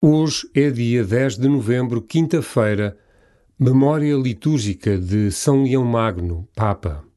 Hoje é dia 10 de novembro, quinta-feira, memória litúrgica de São Leão Magno, Papa.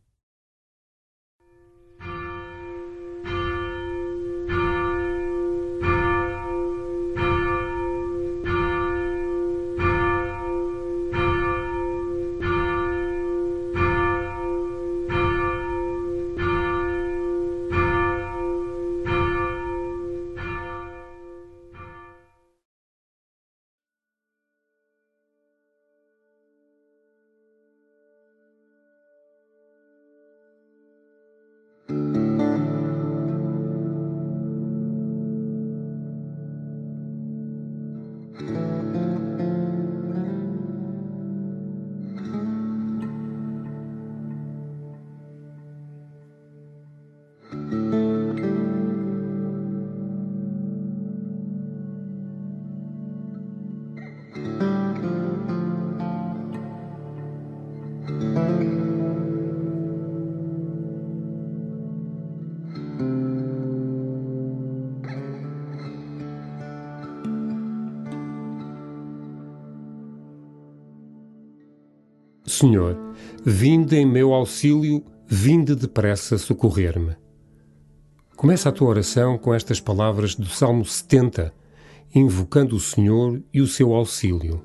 Senhor, vinde em meu auxílio, vinde depressa socorrer-me. Começa a tua oração com estas palavras do Salmo 70, invocando o Senhor e o seu auxílio.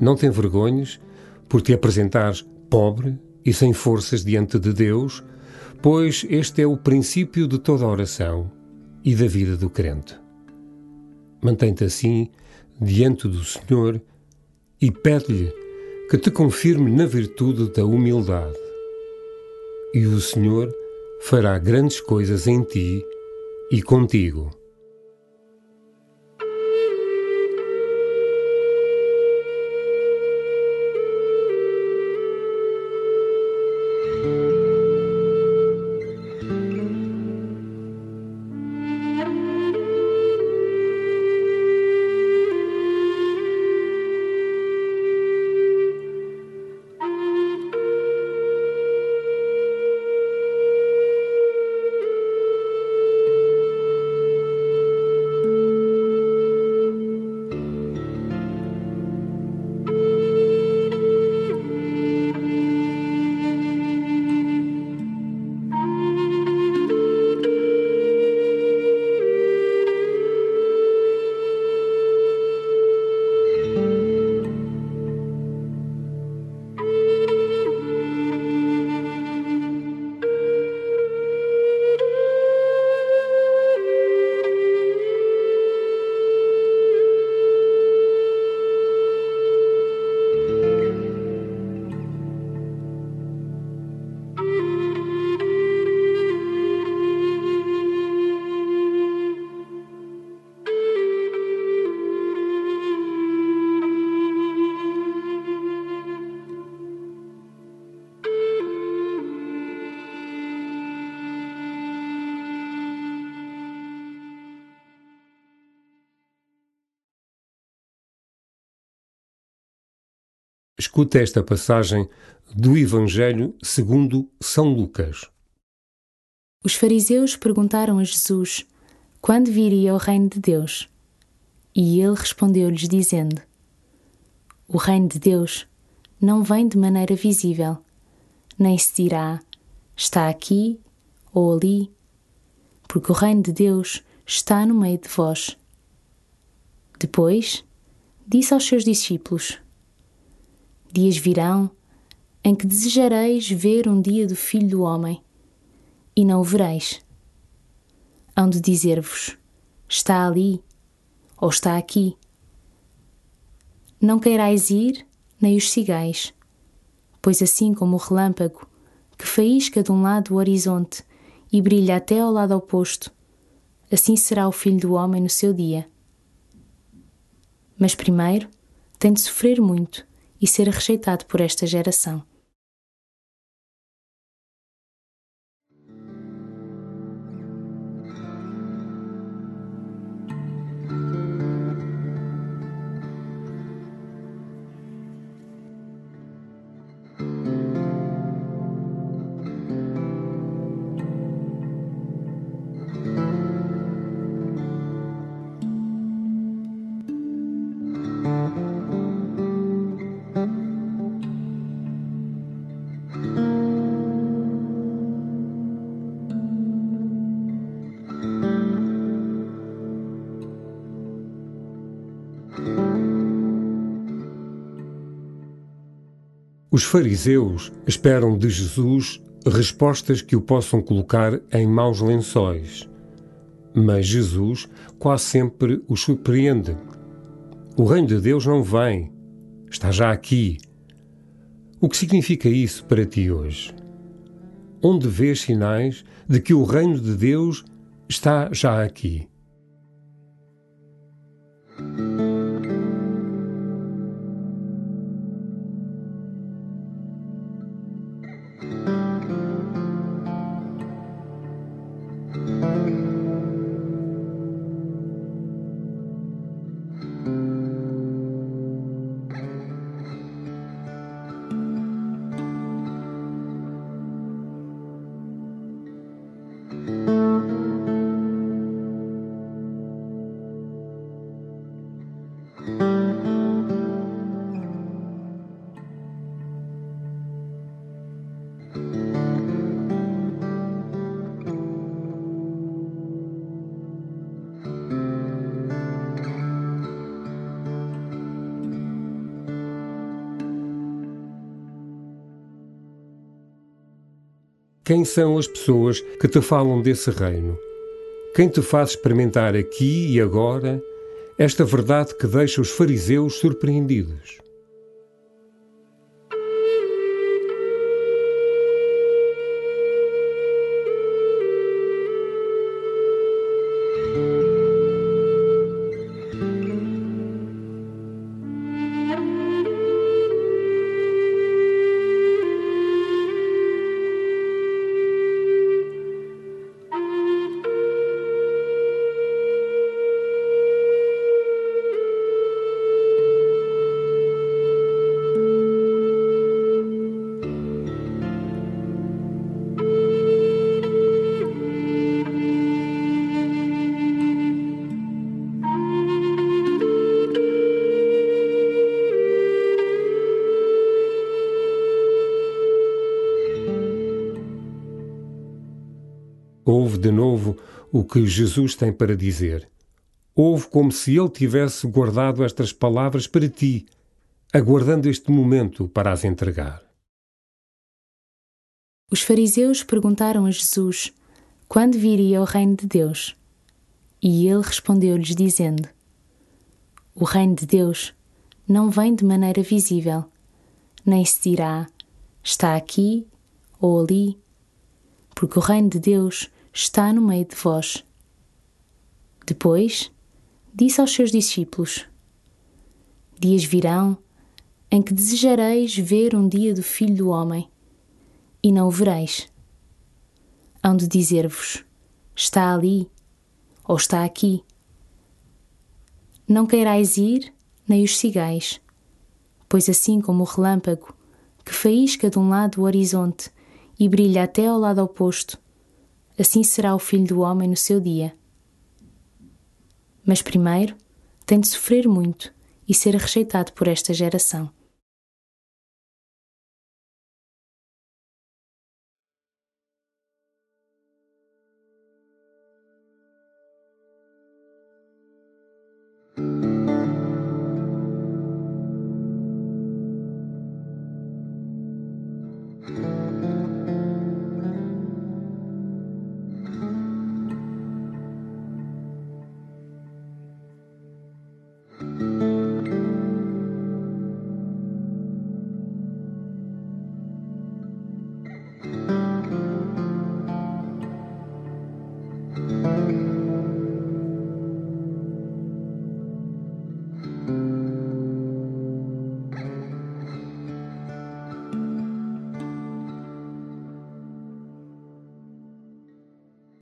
Não te envergonhes por te apresentares pobre e sem forças diante de Deus, pois este é o princípio de toda oração e da vida do crente. Mantém-te assim diante do Senhor e pede-lhe que te confirme na virtude da humildade. E o Senhor fará grandes coisas em ti e contigo. Escuta esta passagem do Evangelho segundo São Lucas. Os fariseus perguntaram a Jesus quando viria o reino de Deus. E ele respondeu-lhes dizendo: O reino de Deus não vem de maneira visível, nem se dirá está aqui ou ali, porque o reino de Deus está no meio de vós. Depois, disse aos seus discípulos: Dias virão em que desejareis ver um dia do Filho do Homem, e não o vereis. Hão de dizer-vos: Está ali, ou está aqui. Não queirais ir, nem os sigais, pois assim como o relâmpago, que faísca de um lado o horizonte e brilha até ao lado oposto, assim será o Filho do Homem no seu dia. Mas primeiro tem de sofrer muito e ser rejeitado por esta geração. Os fariseus esperam de Jesus respostas que o possam colocar em maus lençóis. Mas Jesus quase sempre os surpreende. O reino de Deus não vem, está já aqui. O que significa isso para ti hoje? Onde vês sinais de que o reino de Deus está já aqui? Quem são as pessoas que te falam desse reino? Quem te faz experimentar aqui e agora esta verdade que deixa os fariseus surpreendidos? Ouve de novo o que Jesus tem para dizer. Ouve como se ele tivesse guardado estas palavras para ti, aguardando este momento para as entregar. Os fariseus perguntaram a Jesus quando viria o reino de Deus. E ele respondeu-lhes, dizendo: O reino de Deus não vem de maneira visível, nem se dirá está aqui ou ali, porque o reino de Deus está no meio de vós. Depois, disse aos seus discípulos: Dias virão em que desejareis ver um dia do Filho do Homem, e não o vereis. Hão de dizer-vos: Está ali, ou está aqui. Não queirais ir, nem os sigais, pois assim como o relâmpago, que faísca de um lado o horizonte e brilha até ao lado oposto, assim será o filho do homem no seu dia. Mas primeiro tem de sofrer muito e ser rejeitado por esta geração.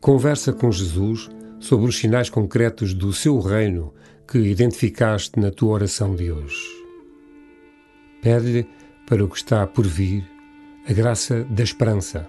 Conversa com Jesus sobre os sinais concretos do seu reino que identificaste na tua oração de hoje. Pede-lhe para o que está por vir a graça da esperança.